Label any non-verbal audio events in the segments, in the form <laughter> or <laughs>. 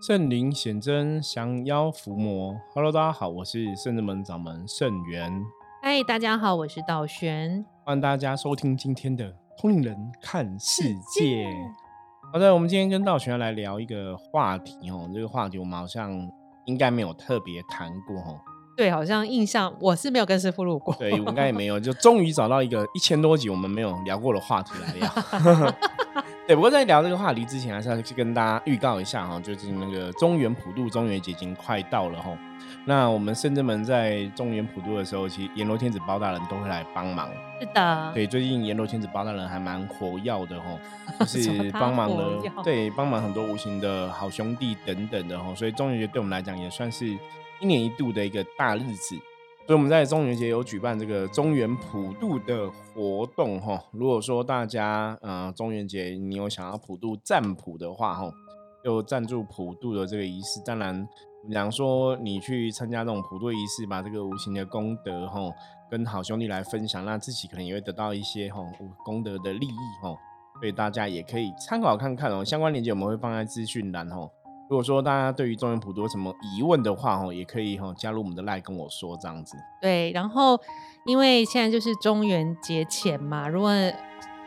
圣灵显真，降妖伏魔。Hello，大家好，我是圣智门掌门圣元。嗨，大家好，我是道玄。欢迎大家收听今天的《通灵人看世界》。好的，我们今天跟道玄来聊一个话题哦。这个话题我们好像应该没有特别谈过哦。对，好像印象我是没有跟师傅录过。对，应该也没有。就终于找到一个一千多集我们没有聊过的话题来聊。<laughs> 对，不过在聊这个话题之前，还是要去跟大家预告一下哈，就是那个中原普渡中元节已经快到了哈。那我们深圳门在中原普渡的时候，其实阎罗天子包大人都会来帮忙。是的。对，最近阎罗天子包大人还蛮活跃的哈，<laughs> 就是帮忙了，对，帮忙很多无形的好兄弟等等的哈。所以中元节对我们来讲也算是一年一度的一个大日子。所以我们在中元节有举办这个中元普渡的活动哈。如果说大家呃中元节你有想要普渡占卜的话哈，就赞助普渡的这个仪式。当然，讲说你去参加这种普渡仪式，把这个无形的功德哈跟好兄弟来分享，那自己可能也会得到一些哈功德的利益哈。所以大家也可以参考看看哦。相关链接我们会放在资讯栏哦。如果说大家对于中原普渡有什么疑问的话，哦，也可以哈加入我们的赖跟我说这样子。对，然后因为现在就是中元节前嘛，如果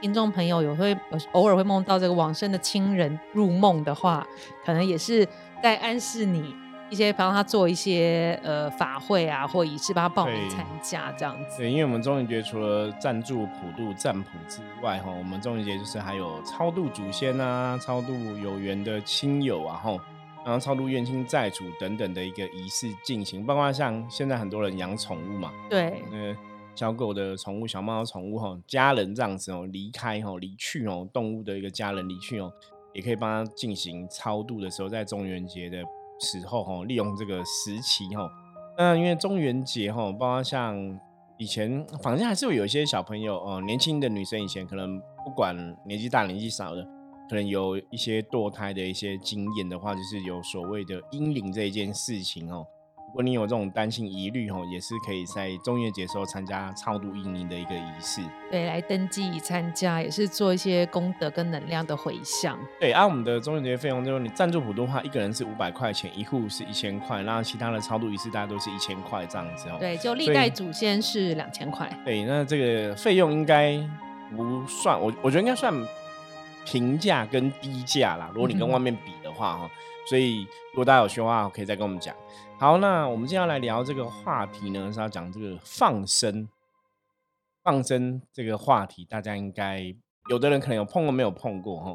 听众朋友有会偶尔会梦到这个往生的亲人入梦的话，可能也是在暗示你一些帮他做一些呃法会啊或仪式，帮他报名参加这样子。对，因为我们中元节除了赞助普渡占卜之外，哈，我们中元节就是还有超度祖先啊，超度有缘的亲友啊，哈。然后超度冤亲债主等等的一个仪式进行，包括像现在很多人养宠物嘛，对，那小狗的宠物、小猫的宠物哈，家人这样子哦，离开哦，离去哦，动物的一个家人离去哦，也可以帮他进行超度的时候，在中元节的时候哈，利用这个时期哈，那因为中元节哈，包括像以前反正还是有有一些小朋友哦，年轻的女生以前可能不管年纪大年纪少的。可能有一些堕胎的一些经验的话，就是有所谓的阴灵这一件事情哦。如果你有这种担心疑虑哦，也是可以在中元节时候参加超度阴灵的一个仪式。对，来登记参加也是做一些功德跟能量的回向。对，按我们的中元节费用，就是你赞助普通话，一个人是五百块钱，一户是一千块，然后其他的超度仪式大家都是一千块这样子哦。对，就历代祖先是两千块。对，那这个费用应该不算，我我觉得应该算。平价跟低价啦，如果你跟外面比的话哈，所以如果大家有需要的话，可以再跟我们讲。好，那我们接下来聊这个话题呢，是要讲这个放生。放生这个话题，大家应该有的人可能有碰过，没有碰过哈。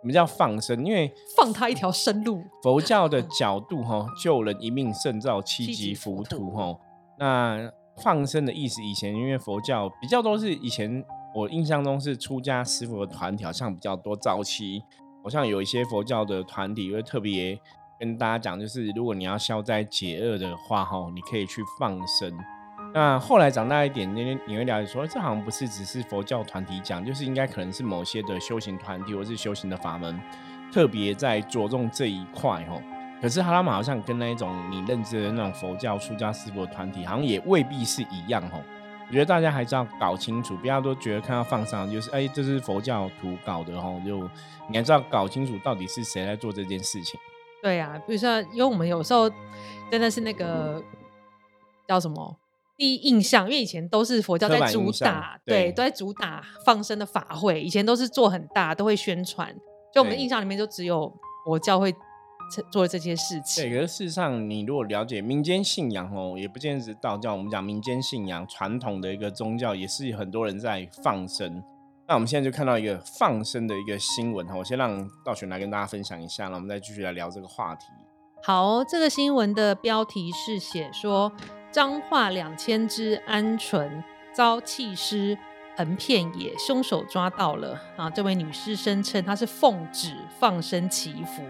什么叫放生？因为放他一条生路。佛教的角度哈，救人一命胜造七级浮屠哈。那放生的意思，以前因为佛教比较多是以前。我印象中是出家师傅的团体好像比较多，早期好像有一些佛教的团体会特别跟大家讲，就是如果你要消灾解厄的话，哈，你可以去放生。那后来长大一点，你你会了解说，这好像不是只是佛教团体讲，就是应该可能是某些的修行团体或是修行的法门，特别在着重这一块，哈。可是哈拉玛好像跟那一种你认知的那种佛教出家师傅的团体，好像也未必是一样，哈。我觉得大家还是要搞清楚，不要都觉得看到放上就是哎，这是佛教徒搞的哦，就你还是要搞清楚到底是谁在做这件事情。对啊，比如说，因为我们有时候真的是那个叫什么第一印象，因为以前都是佛教在主打，对，都在主打放生的法会，以前都是做很大，都会宣传，就我们印象里面就只有佛教会。做这些事情。对，可是事实上，你如果了解民间信仰哦，也不见得是道教。我们讲民间信仰，传统的一个宗教，也是很多人在放生。那我们现在就看到一个放生的一个新闻哈，我先让道玄来跟大家分享一下，那我们再继续来聊这个话题。好，这个新闻的标题是写说，彰化两千只鹌鹑遭弃尸横遍野，凶手抓到了啊！这位女士声称她是奉旨放生祈福。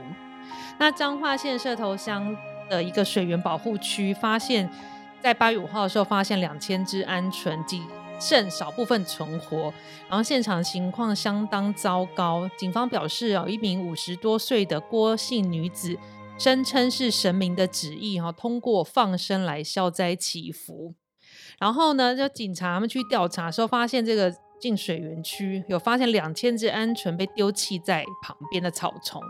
那彰化县社头乡的一个水源保护区，发现，在八月五号的时候，发现两千只鹌鹑，仅剩少部分存活，然后现场情况相当糟糕。警方表示，有一名五十多岁的郭姓女子，声称是神明的旨意，哈，通过放生来消灾祈福。然后呢，就警察们去调查的时候，发现这个进水源区有发现两千只鹌鹑被丢弃在旁边的草丛。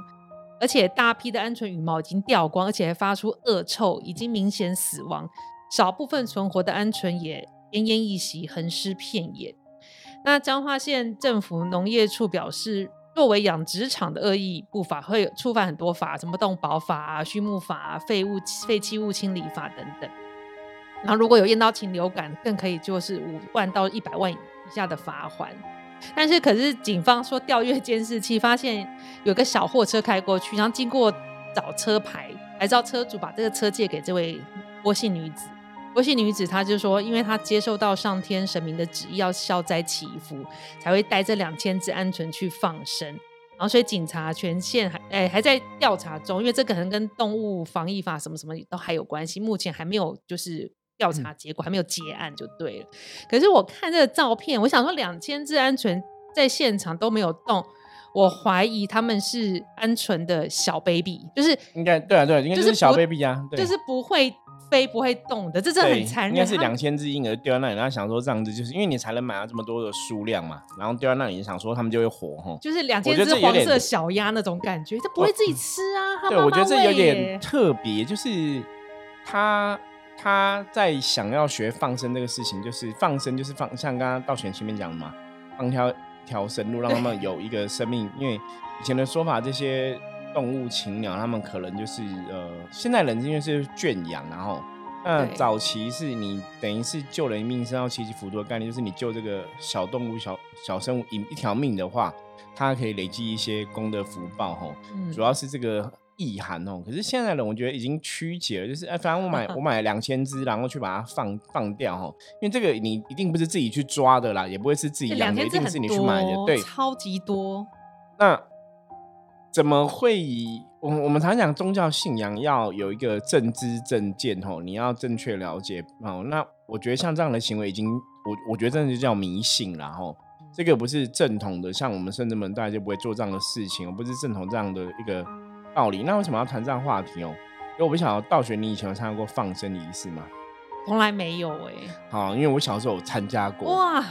而且大批的鹌鹑羽毛已经掉光，而且还发出恶臭，已经明显死亡。少部分存活的鹌鹑也奄奄一息，横尸遍野。那彰化县政府农业处表示，作为养殖场的恶意不法，会触犯很多法，什么动保法啊、畜牧法啊、废物废弃物清理法等等。然后如果有验到禽流感，更可以就是五万到一百万以下的罚款。但是可是警方说调阅监视器，发现有个小货车开过去，然后经过找车牌，才知道车主把这个车借给这位郭姓女子。郭姓女子她就说，因为她接受到上天神明的旨意，要消灾祈福，才会带这两千只鹌鹑去放生。然后所以警察权限还哎还在调查中，因为这可能跟动物防疫法什么什么都还有关系，目前还没有就是。调查结果还没有结案就对了，可是我看这个照片，我想说两千只鹌鹑在现场都没有动，我怀疑他们是鹌鹑的小 baby，就是应该对啊对啊，应该就是小 baby 啊，就是不会飞不会动的，这真的很残忍。应该是两千只婴儿丢在那里，然后想说这样子，就是因为你才能买到这么多的数量嘛，然后丢在那里想说他们就会活哈，就是两千只黄色小鸭那种感觉，它不会自己吃啊？对，我觉得这有点特别，就是他。他在想要学放生这个事情，就是放生，就是放，像刚刚道玄前面讲的嘛，放条一条生路，让他们有一个生命。因为以前的说法，这些动物禽鸟，他们可能就是呃，现在人因为是圈养，然后那早期是你等于是救人一命，生到七级福多的概念，就是你救这个小动物、小小生物一一条命的话，它可以累积一些功德福报，吼，主要是这个。意涵哦，可是现在人我觉得已经曲解了，就是哎，反正我买 <laughs> 我买两千只，然后去把它放放掉哈，因为这个你一定不是自己去抓的啦，也不会是自己养的，一定是你去买的，对，超级多。那怎么会以？我我们常讲宗教信仰要有一个正知正见吼，你要正确了解哦。那我觉得像这样的行为已经，我我觉得真的就叫迷信了吼，这个不是正统的，像我们圣人们大家就不会做这样的事情，我不是正统这样的一个。道理，那为什么要谈这样话题哦？因为我不晓得道学，你以前有参加过放生仪式吗？从来没有哎。好，因为我小时候有参加过。哇！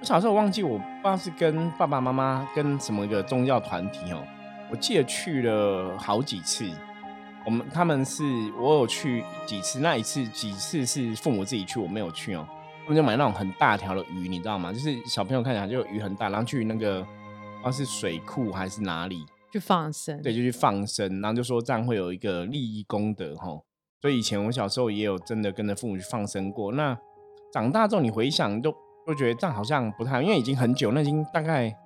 我小时候忘记，我不知道是跟爸爸妈妈跟什么一个宗教团体哦。我记得去了好几次。我们他们是我有去几次，那一次几次是父母自己去，我没有去哦。他们就买那种很大条的鱼，你知道吗？就是小朋友看起来就鱼很大，然后去那个不知道是水库还是哪里。去放生，对，就去放生，然后就说这样会有一个利益功德哈。所以以前我小时候也有真的跟着父母去放生过。那长大之后你回想，就就觉得这样好像不太，因为已经很久，那已经大概。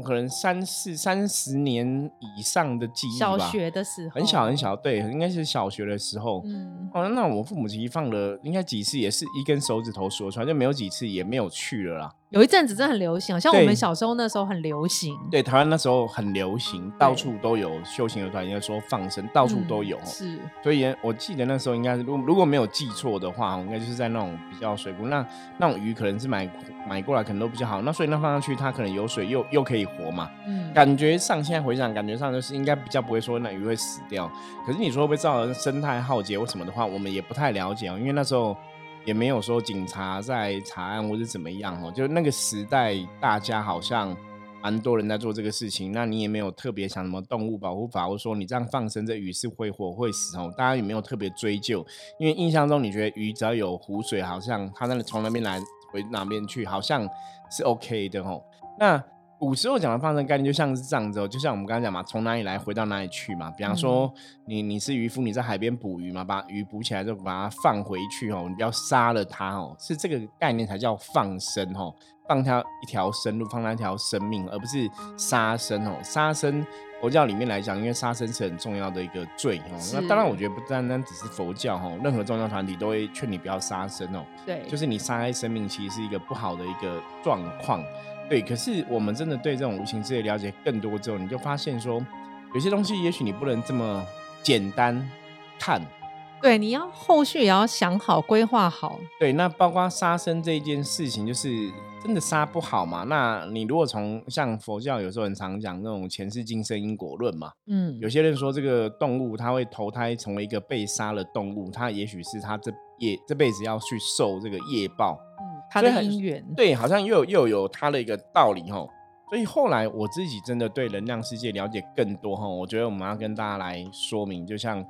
我可能三四三十年以上的记忆吧。小学的时候，很小很小，对，应该是小学的时候。嗯，哦，那我父母其实放了，应该几次也是一根手指头数出来，就没有几次也没有去了啦。有一阵子真的很流行，像我们小时候那时候很流行。对，台湾那时候很流行，到处都有修行的团，应该说放生，到处都有。是，所以我记得那时候应该是，如如果没有记错的话，应该就是在那种比较水库，那那种鱼可能是买买过来可能都比较好，那所以那放上去它可能有水又又可以活嘛。嗯，感觉上现在回想，感觉上就是应该比较不会说那鱼会死掉。可是你说会不会造成生态浩劫或什么的话，我们也不太了解哦，因为那时候。也没有说警察在查案或者怎么样哦，就那个时代，大家好像蛮多人在做这个事情。那你也没有特别想什么动物保护法，或者说你这样放生这鱼是会活会死哦，大家也没有特别追究。因为印象中你觉得鱼只要有湖水，好像它那从那边来回哪边去，好像是 OK 的哦。那古时候讲的放生概念就像是这样子哦，就像我们刚刚讲嘛，从哪里来回到哪里去嘛。比方说，你你是渔夫，你在海边捕鱼嘛，把鱼捕起来就把它放回去哦，你不要杀了它哦，是这个概念才叫放生哦，放它一条生路，放它一条生命，而不是杀生哦。杀生佛教里面来讲，因为杀生是很重要的一个罪哦。那当然，我觉得不单单只是佛教哦，任何宗教团体都会劝你不要杀生哦。对，就是你杀害生命，其实是一个不好的一个状况。对，可是我们真的对这种无形之类了解更多之后，你就发现说，有些东西也许你不能这么简单看。对，你要后续也要想好、规划好。对，那包括杀生这一件事情，就是真的杀不好嘛？那你如果从像佛教有时候很常讲那种前世今生因果论嘛，嗯，有些人说这个动物它会投胎成为一个被杀的动物，它也许是它这业这辈子要去受这个业报。他的因缘对，好像又又有他的一个道理哈。所以后来我自己真的对能量世界了解更多哈，我觉得我们要跟大家来说明，就像《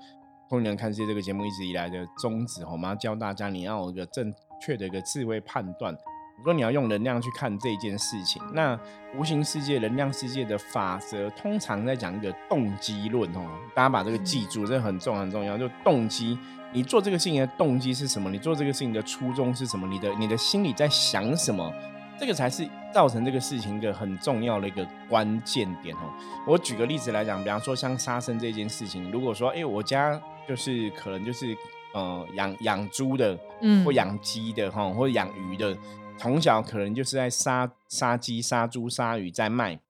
通灵看世界》这个节目一直以来的宗旨我们要教大家你要有一个正确的一个智慧判断。如果你要用能量去看这件事情，那无形世界、能量世界的法则，通常在讲一个动机论哦。大家把这个记住，这很重要很重要。就动机，你做这个事情的动机是什么？你做这个事情的初衷是什么？你的你的心里在想什么？这个才是造成这个事情一个很重要的一个关键点哦。我举个例子来讲，比方说像杀生这件事情，如果说哎，我家就是可能就是呃养养猪的，嗯，或养鸡的哈，或者养鱼的。从小可能就是在杀杀鸡、杀猪、杀鱼在卖，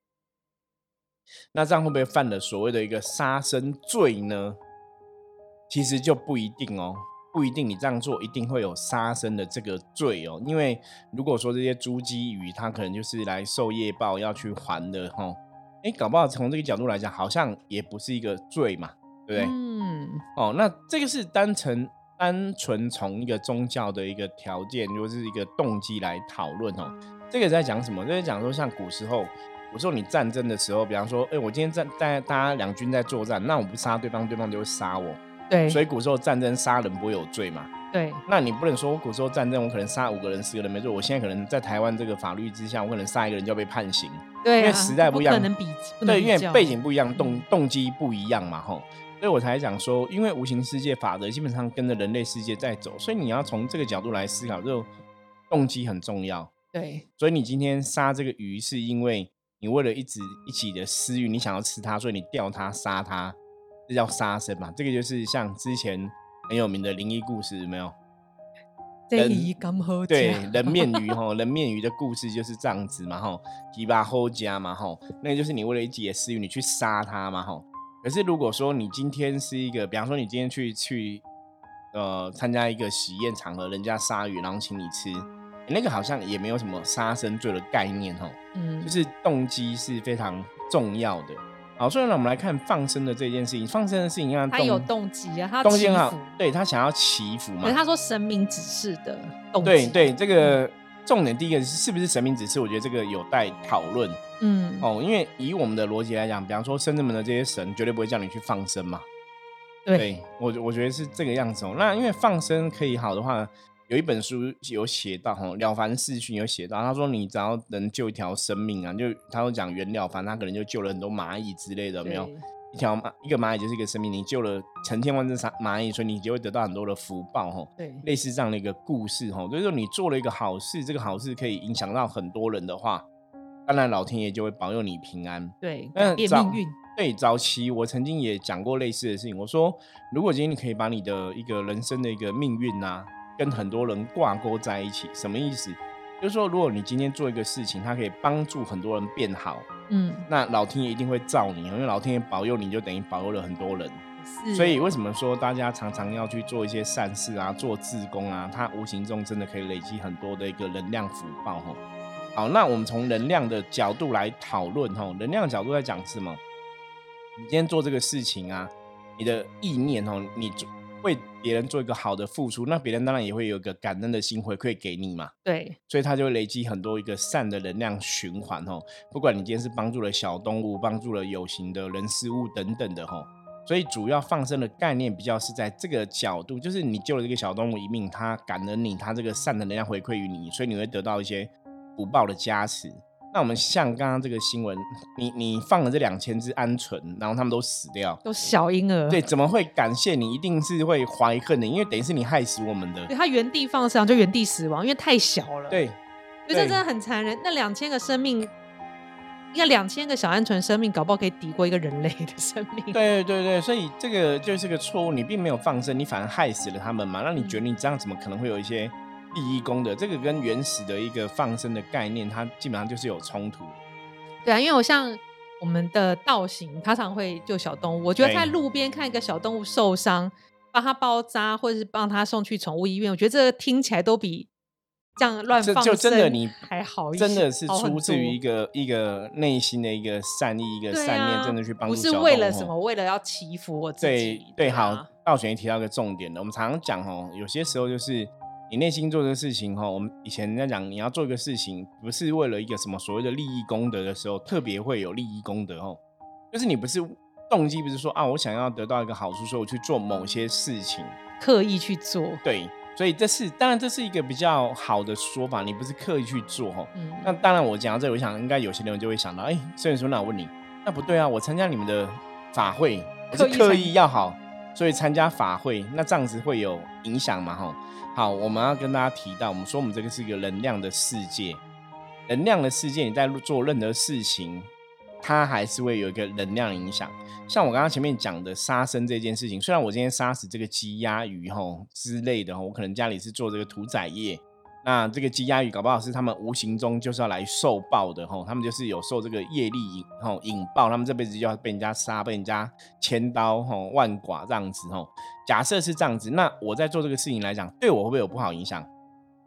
那这样会不会犯了所谓的一个杀生罪呢？其实就不一定哦，不一定你这样做一定会有杀生的这个罪哦。因为如果说这些猪、鸡、鱼，它可能就是来受业报要去还的哈，哎，搞不好从这个角度来讲，好像也不是一个罪嘛，对不对？嗯。哦，那这个是单纯。单纯从一个宗教的一个条件，就是一个动机来讨论哦。这个在讲什么？这个讲说，像古时候，我说你战争的时候，比方说，哎，我今天在在大家两军在作战，那我不杀对方，对方就会杀我。对。所以古时候战争杀人不会有罪嘛？对。那你不能说我古时候战争我可能杀五个人、十个人没罪，我现在可能在台湾这个法律之下，我可能杀一个人就要被判刑。对。因为时代不一样，可能比对，因为背景不一样，动动机不一样嘛，吼。所以我才讲说，因为无形世界法则基本上跟着人类世界在走，所以你要从这个角度来思考，就动机很重要。对，所以你今天杀这个鱼，是因为你为了一直一起的私欲，你想要吃它，所以你钓它杀它，这叫杀生嘛？这个就是像之前很有名的灵异故事，有没有？人对人面鱼哈，人面鱼的故事就是这样子嘛哈，鸡巴后家嘛哈，那就是你为了一己的私欲，你去杀它嘛哈。可是，如果说你今天是一个，比方说你今天去去，呃，参加一个喜宴场合，人家杀鱼，然后请你吃，那个好像也没有什么杀生罪的概念哦。嗯，就是动机是非常重要的。好，所以呢，我们来看放生的这件事情。放生的事情，他有动机啊，他动机好，对他想要祈福嘛。可是他说神明指示的动机。对对，这个。重点第一个是是不是神明指示？我觉得这个有待讨论。嗯，哦，因为以我们的逻辑来讲，比方说生子们的这些神绝对不会叫你去放生嘛。对，我我觉得是这个样子哦。那因为放生可以好的话，有一本书有写到哈，《了凡四训》有写到，他说你只要能救一条生命啊，就他会讲袁了凡，他可能就救了很多蚂蚁之类的，没有。一条蚂一个蚂蚁就是一个生命，你救了成千万只蚂蚂蚁，所以你就会得到很多的福报哈。对，类似这样的一个故事哈，所以说你做了一个好事，这个好事可以影响到很多人的话，当然老天爷就会保佑你平安。对，改变命运。对，早期我曾经也讲过类似的事情，我说如果今天你可以把你的一个人生的一个命运呐，跟很多人挂钩在一起，什么意思？就是说，如果你今天做一个事情，它可以帮助很多人变好，嗯，那老天爷一定会造你，因为老天爷保佑你就等于保佑了很多人。所以为什么说大家常常要去做一些善事啊，做自工啊，它无形中真的可以累积很多的一个能量福报哈。好，那我们从能量的角度来讨论哈，能量角度在讲什么？你今天做这个事情啊，你的意念哦，你做。为别人做一个好的付出，那别人当然也会有一个感恩的心回馈给你嘛。对，所以他就会累积很多一个善的能量循环哦。不管你今天是帮助了小动物，帮助了有形的人事物等等的哦。所以主要放生的概念比较是在这个角度，就是你救了这个小动物一命，它感恩你，它这个善的能量回馈于你，所以你会得到一些福报的加持。那我们像刚刚这个新闻，你你放了这两千只鹌鹑，然后他们都死掉，都小婴儿，对，怎么会感谢你？一定是会怀恨的，因为等于是你害死我们的。对，他原地放生就原地死亡，因为太小了。对，这真的很残忍。那两千个生命，应该两千个小鹌鹑生命，搞不好可以抵过一个人类的生命。对对对，所以这个就是个错误，你并没有放生，你反而害死了他们嘛？那你觉得你这样怎么可能会有一些？利益功德，这个跟原始的一个放生的概念，它基本上就是有冲突。对啊，因为我像我们的道行，他常会救小动物。我觉得在路边看一个小动物受伤，帮他包扎，或者是帮他送去宠物医院，我觉得这听起来都比这样乱放就真的你还好，真的是出自于一个一个内心的一个善意，一个善念，真的去帮助。不是为了什么，为了要祈福我自己。对对，好，道玄提到一个重点的，我们常常讲哦，有些时候就是。你内心做这个事情哈，我们以前在讲，你要做一个事情，不是为了一个什么所谓的利益功德的时候，特别会有利益功德哦。就是你不是动机，不是说啊，我想要得到一个好处，所以我去做某些事情，刻意去做。对，所以这是当然这是一个比较好的说法，你不是刻意去做哈。嗯。那当然，我讲到这，我想应该有些人就会想到，哎，所以说那我问你，那不对啊，我参加你们的法会，我是刻意要好。所以参加法会，那这样子会有影响嘛？哈，好，我们要跟大家提到，我们说我们这个是一个能量的世界，能量的世界，你在做任何事情，它还是会有一个能量影响。像我刚刚前面讲的杀生这件事情，虽然我今天杀死这个鸡鸭鱼吼之类的，我可能家里是做这个屠宰业。那这个鸡鸭鱼搞不好是他们无形中就是要来受报的吼，他们就是有受这个业力引吼引爆，他们这辈子就要被人家杀，被人家千刀吼万剐这样子吼。假设是这样子，那我在做这个事情来讲，对我会不会有不好影响？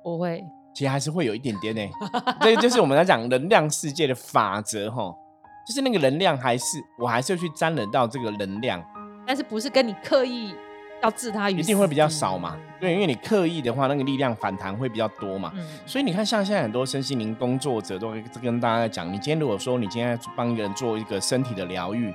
不会，其实还是会有一点点呢。这个就是我们在讲能量世界的法则吼，就是那个能量还是我还是要去沾染到这个能量，但是不是跟你刻意。要置他于一定会比较少嘛？对，因为你刻意的话，那个力量反弹会比较多嘛。所以你看，像现在很多身心灵工作者都会跟大家讲：，你今天如果说你今天帮一个人做一个身体的疗愈，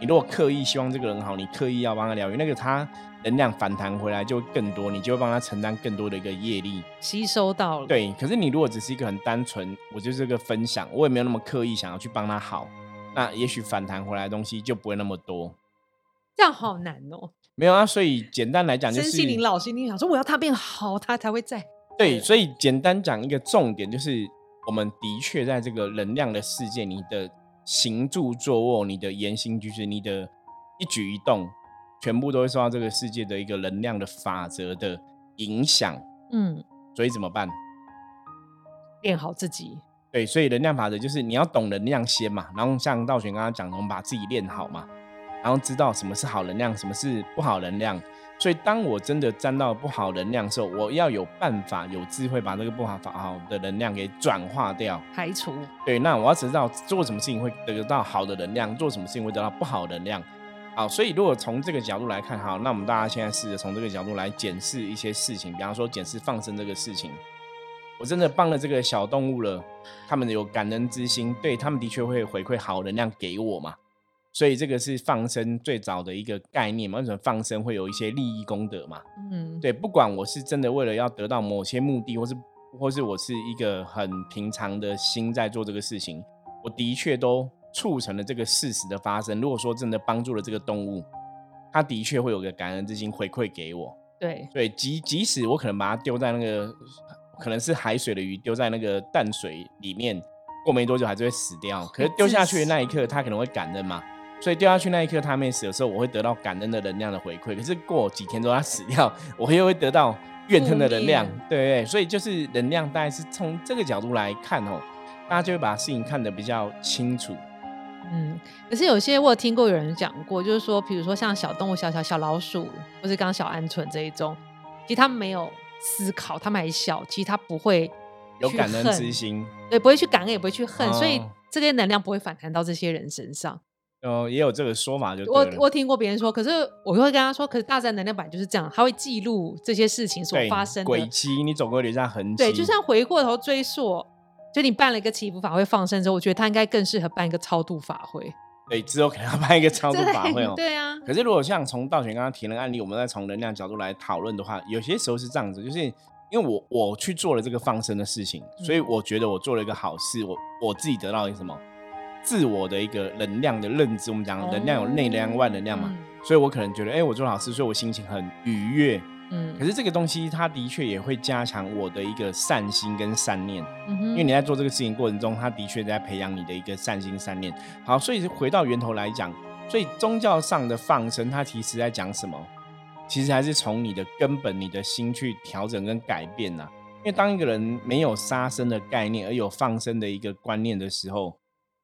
你如果刻意希望这个人好，你刻意要帮他疗愈，那个他能量反弹回来就更多，你就会帮他承担更多的一个业力，吸收到了。对，可是你如果只是一个很单纯，我就是个分享，我也没有那么刻意想要去帮他好，那也许反弹回来的东西就不会那么多。这样好难哦。没有啊，所以简单来讲就是，心灵老师，你想说我要他变好，他才会在。对，所以简单讲一个重点就是，我们的确在这个能量的世界，你的行住坐卧、你的言行举止、你的一举一动，全部都会受到这个世界的一个能量的法则的影响。嗯，所以怎么办？练好自己。对，所以能量法则就是你要懂能量先嘛，然后像道玄刚刚讲，我们把自己练好嘛。然后知道什么是好能量，什么是不好能量。所以当我真的沾到不好能量的时候，我要有办法、有智慧把这个不好、好的能量给转化掉、排除。对，那我要知道做什么事情会得到好的能量，做什么事情会得到不好能量。好，所以如果从这个角度来看，好，那我们大家现在试着从这个角度来检视一些事情，比方说检视放生这个事情，我真的帮了这个小动物了，他们有感恩之心，对他们的确会回馈好能量给我嘛。所以这个是放生最早的一个概念嘛？为什么放生会有一些利益功德嘛？嗯，对，不管我是真的为了要得到某些目的，或是或是我是一个很平常的心在做这个事情，我的确都促成了这个事实的发生。如果说真的帮助了这个动物，它的确会有个感恩之心回馈给我。对，对，即即使我可能把它丢在那个可能是海水的鱼丢在那个淡水里面，过没多久还是会死掉。可是丢下去的那一刻，它可能会感恩嘛？所以掉下去那一刻，他没死的时候，我会得到感恩的能量的回馈。可是过几天之后，他死掉，我又会得到怨恨的能量。对对，所以就是能量，大概是从这个角度来看哦，大家就会把事情看得比较清楚。嗯，可是有些我有听过有人讲过，就是说，比如说像小动物、小小小老鼠，或是刚刚小鹌鹑这一种，其实他们没有思考，他们还小，其实他不会有感恩之心，对，不会去感恩，也不会去恨，所以这些能量不会反弹到这些人身上。哦，也有这个说法，就我我听过别人说，可是我会跟他说，可是大自然能量板就是这样，它会记录这些事情所发生的轨迹，你总会留下痕迹。对，就像回过头追溯，就你办了一个祈福法会放生之后，我觉得他应该更适合办一个超度法会。对，之后可能要办一个超度法会哦。对啊。可是如果像从道玄刚刚提那个案例，我们再从能量角度来讨论的话，有些时候是这样子，就是因为我我去做了这个放生的事情，所以我觉得我做了一个好事，我我自己得到一个什么？自我的一个能量的认知，我们讲能量有内能量、外能量嘛，所以我可能觉得，哎，我做老师，所以我心情很愉悦。嗯，可是这个东西，它的确也会加强我的一个善心跟善念。嗯哼，因为你在做这个事情过程中，它的确在培养你的一个善心善念。好，所以回到源头来讲，所以宗教上的放生，它其实在讲什么？其实还是从你的根本、你的心去调整跟改变呐。因为当一个人没有杀生的概念，而有放生的一个观念的时候，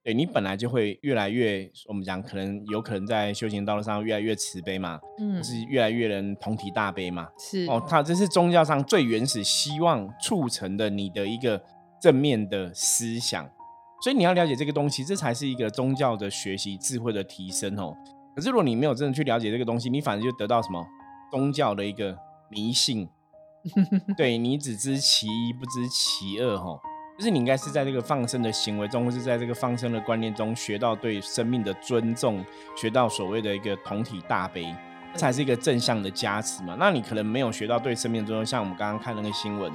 对你本来就会越来越，我们讲可能有可能在修行道路上越来越慈悲嘛，嗯，是越来越能同体大悲嘛，是。哦，它这是宗教上最原始希望促成的你的一个正面的思想，所以你要了解这个东西，这才是一个宗教的学习智慧的提升哦。可是如果你没有真的去了解这个东西，你反而就得到什么？宗教的一个迷信，<laughs> 对你只知其一，不知其二，哈，就是你应该是在这个放生的行为中，或是在这个放生的观念中，学到对生命的尊重，学到所谓的一个同体大悲，这才是一个正向的加持嘛。那你可能没有学到对生命的尊重，像我们刚刚看那个新闻。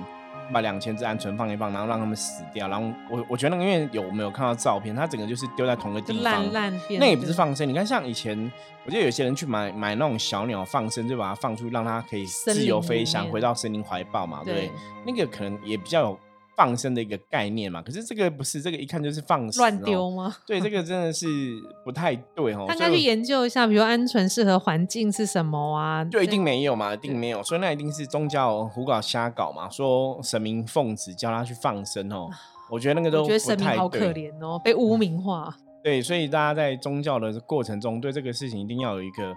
把两千只鹌鹑放一放，然后让他们死掉。然后我我觉得那个因为有没有看到照片，它整个就是丢在同一个地方，烂烂那也不是放生。你看，像以前，我记得有些人去买买那种小鸟放生，就把它放出，让它可以自由飞翔，回到森林怀抱嘛，对不对？那个可能也比较有。放生的一个概念嘛，可是这个不是，这个一看就是放乱丢吗？对，这个 <laughs> 真的是不太对哦。大家去研究一下，比如鹌鹑适合环境是什么啊？就一定没有嘛，一定没有，所以那一定是宗教胡搞瞎搞嘛。说神明奉旨叫他去放生哦，我觉得那个都觉得神明好可怜哦，被污名化。对，所以大家在宗教的过程中，对这个事情一定要有一个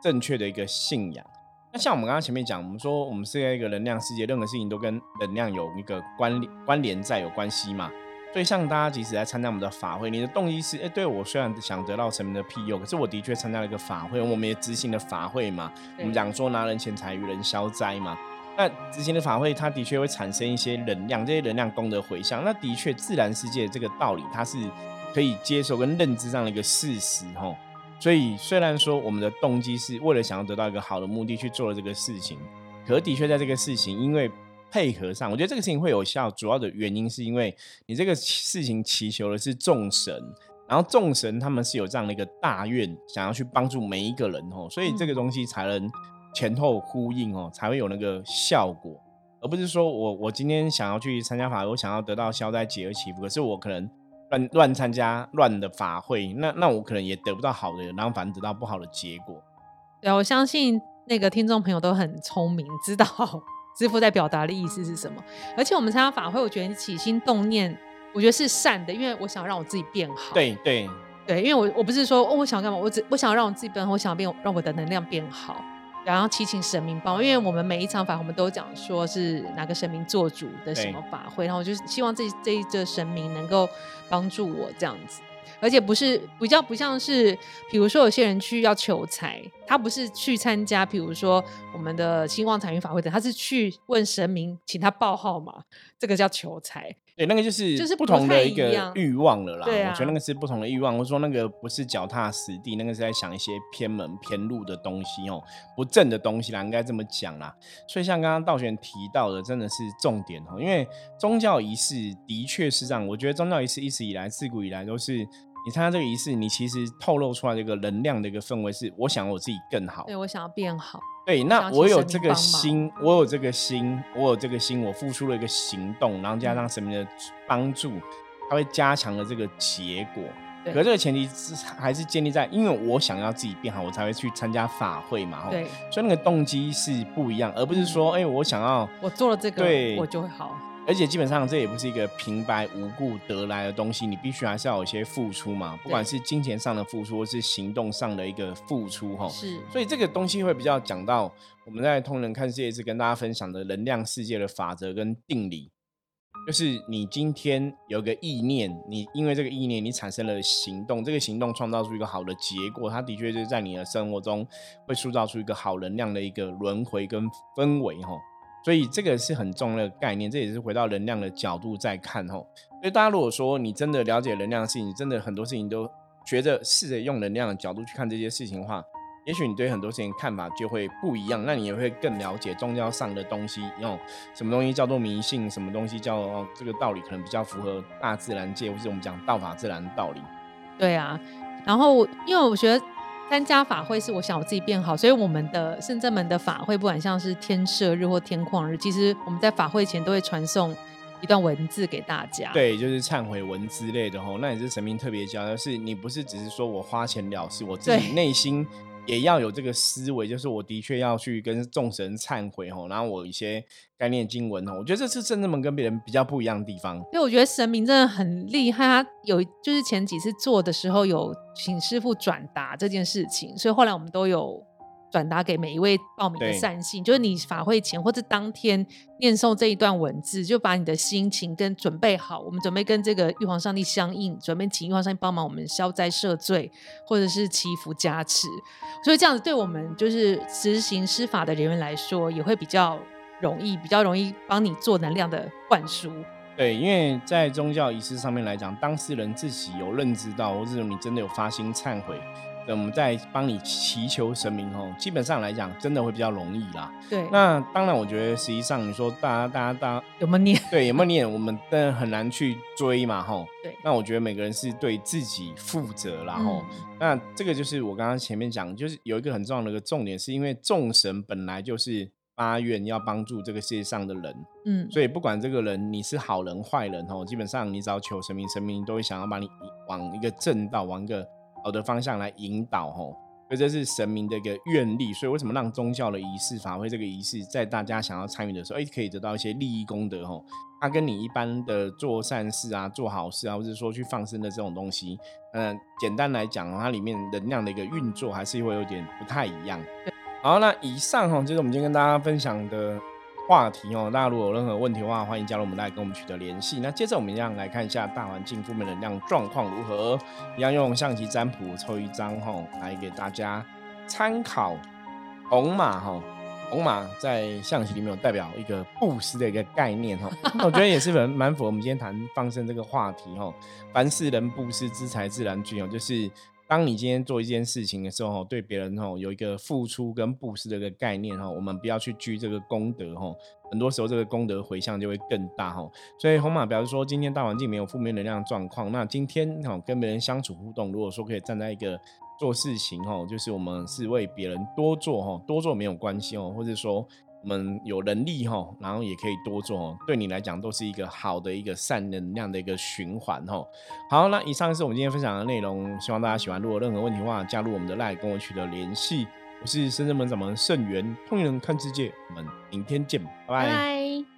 正确的一个信仰。那像我们刚刚前面讲，我们说我们是在一个能量世界，任何事情都跟能量有一个关联关联在有关系嘛。所以像大家即使在参加我们的法会，你的动机是，哎，对我虽然想得到神明的庇佑，可是我的确参加了一个法会，我们也执行了法会嘛。我们讲说拿人钱财与人消灾嘛。那执行的法会，它的确会产生一些能量，这些能量功德回向，那的确自然世界这个道理，它是可以接受跟认知上的一个事实，吼。所以，虽然说我们的动机是为了想要得到一个好的目的去做了这个事情，可的确在这个事情，因为配合上，我觉得这个事情会有效，主要的原因是因为你这个事情祈求的是众神，然后众神他们是有这样的一个大愿，想要去帮助每一个人哦，所以这个东西才能前后呼应哦，才会有那个效果，而不是说我我今天想要去参加法会，我想要得到消灾解厄祈福，可是我可能。乱乱参加乱的法会，那那我可能也得不到好的，然后反而得到不好的结果。对，我相信那个听众朋友都很聪明，知道 <laughs> 师傅在表达的意思是什么。而且我们参加法会，我觉得你起心动念，我觉得是善的，因为我想让我自己变好。对对对，因为我我不是说哦，我想干嘛，我只我想让我自己变好，我想变让我的能量变好。然后祈请神明帮，因为我们每一场法我们都讲说是哪个神明做主的什么法会，然后我就希望这这一个神明能够帮助我这样子，而且不是比较不像是，比如说有些人去要求财，他不是去参加，比如说我们的兴旺财运法会的，他是去问神明，请他报号码，这个叫求财。对，那个就是就是不同的一个欲望了啦。我觉得那个是不同的欲望，或者说那个不是脚踏实地，那个是在想一些偏门偏路的东西哦，不正的东西啦，应该这么讲啦。所以像刚刚道玄提到的，真的是重点哦，因为宗教仪式的确是这样。我觉得宗教仪式一直以来、自古以来都是，你参加这个仪式，你其实透露出来这个能量的一个氛围是，我想我自己更好，对我想要变好。对，那我有这个心，我有这个心，我有这个心，我付出了一个行动，然后加上神明的帮助，它会加强了这个结果。可这个前提是还是建立在，因为我想要自己变好，我才会去参加法会嘛。对，所以那个动机是不一样，而不是说，哎，我想要我做了这个，对，我就会好。而且基本上这也不是一个平白无故得来的东西，你必须还是要有一些付出嘛，不管是金钱上的付出，或是行动上的一个付出，哈。是。所以这个东西会比较讲到我们在通人看世界是跟大家分享的能量世界的法则跟定理，就是你今天有个意念，你因为这个意念你产生了行动，这个行动创造出一个好的结果，它的确就是在你的生活中会塑造出一个好能量的一个轮回跟氛围，哈。所以这个是很重要的概念，这也是回到能量的角度在看吼。所以大家如果说你真的了解能量的事情，真的很多事情都觉着试着用能量的角度去看这些事情的话，也许你对很多事情看法就会不一样。那你也会更了解宗教上的东西，用什么东西叫做迷信，什么东西叫这个道理可能比较符合大自然界，或是我们讲道法自然的道理。对啊，然后因为我觉得。参加法会是我想我自己变好，所以我们的圣正门的法会，不管像是天赦日或天旷日，其实我们在法会前都会传送一段文字给大家。对，就是忏悔文之类的吼，那也是神明特别教，是你不是只是说我花钱了事，我自己内心。也要有这个思维，就是我的确要去跟众神忏悔吼，然后我一些概念经文吼，我觉得这是真正们跟别人比较不一样的地方。因为我觉得神明真的很厉害，他有就是前几次做的时候有请师傅转达这件事情，所以后来我们都有。转达给每一位报名的善信，就是你法会前或者当天念诵这一段文字，就把你的心情跟准备好。我们准备跟这个玉皇上帝相应，准备请玉皇上帝帮忙我们消灾赦罪，或者是祈福加持。所以这样子对我们就是执行施法的人员来说，也会比较容易，比较容易帮你做能量的灌输。对，因为在宗教仪式上面来讲，当事人自己有认知到，或者你真的有发心忏悔，那我们在帮你祈求神明哦，基本上来讲，真的会比较容易啦。对，那当然，我觉得实际上你说大家、大家、大家有没有念？对，有没有念？我们真的很难去追嘛，吼。对。那我觉得每个人是对自己负责啦，吼。那这个就是我刚刚前面讲，就是有一个很重要的一个重点，是因为众神本来就是。发愿要帮助这个世界上的人，嗯，所以不管这个人你是好人坏人哦，基本上你只要求神明，神明都会想要把你往一个正道、往一个好的方向来引导哦。所以这是神明的一个愿力。所以为什么让宗教的仪式法会这个仪式，在大家想要参与的时候，哎，可以得到一些利益功德哦。它跟你一般的做善事啊、做好事啊，或者说去放生的这种东西，嗯，简单来讲，它里面能量的一个运作还是会有点不太一样。好，那以上哈就是我们今天跟大家分享的话题哦。大家如果有任何问题的话，欢迎加入我们来跟我们取得联系。那接着我们一样来看一下大环境负面能量状况如何，一样用象棋占卜抽一张哈来给大家参考。红马哈，红马在象棋里面有代表一个布施的一个概念哈，<laughs> 我觉得也是蛮蛮符合我们今天谈放生这个话题哈。凡事人布施，之财自然聚哦，就是。当你今天做一件事情的时候，对别人吼有一个付出跟布施的一个概念哈，我们不要去拘这个功德哈，很多时候这个功德回向就会更大哈。所以红马表示说，今天大环境没有负面能量状况，那今天哈跟别人相处互动，如果说可以站在一个做事情哈，就是我们是为别人多做哈，多做没有关系哦，或者说。我们有能力哈，然后也可以多做，对你来讲都是一个好的一个善能量的一个循环哈。好，那以上是我们今天分享的内容，希望大家喜欢。如果任何问题的话，加入我们的 LINE 跟我取得联系。我是深圳门掌门盛元，通灵人看世界，我们明天见，拜拜。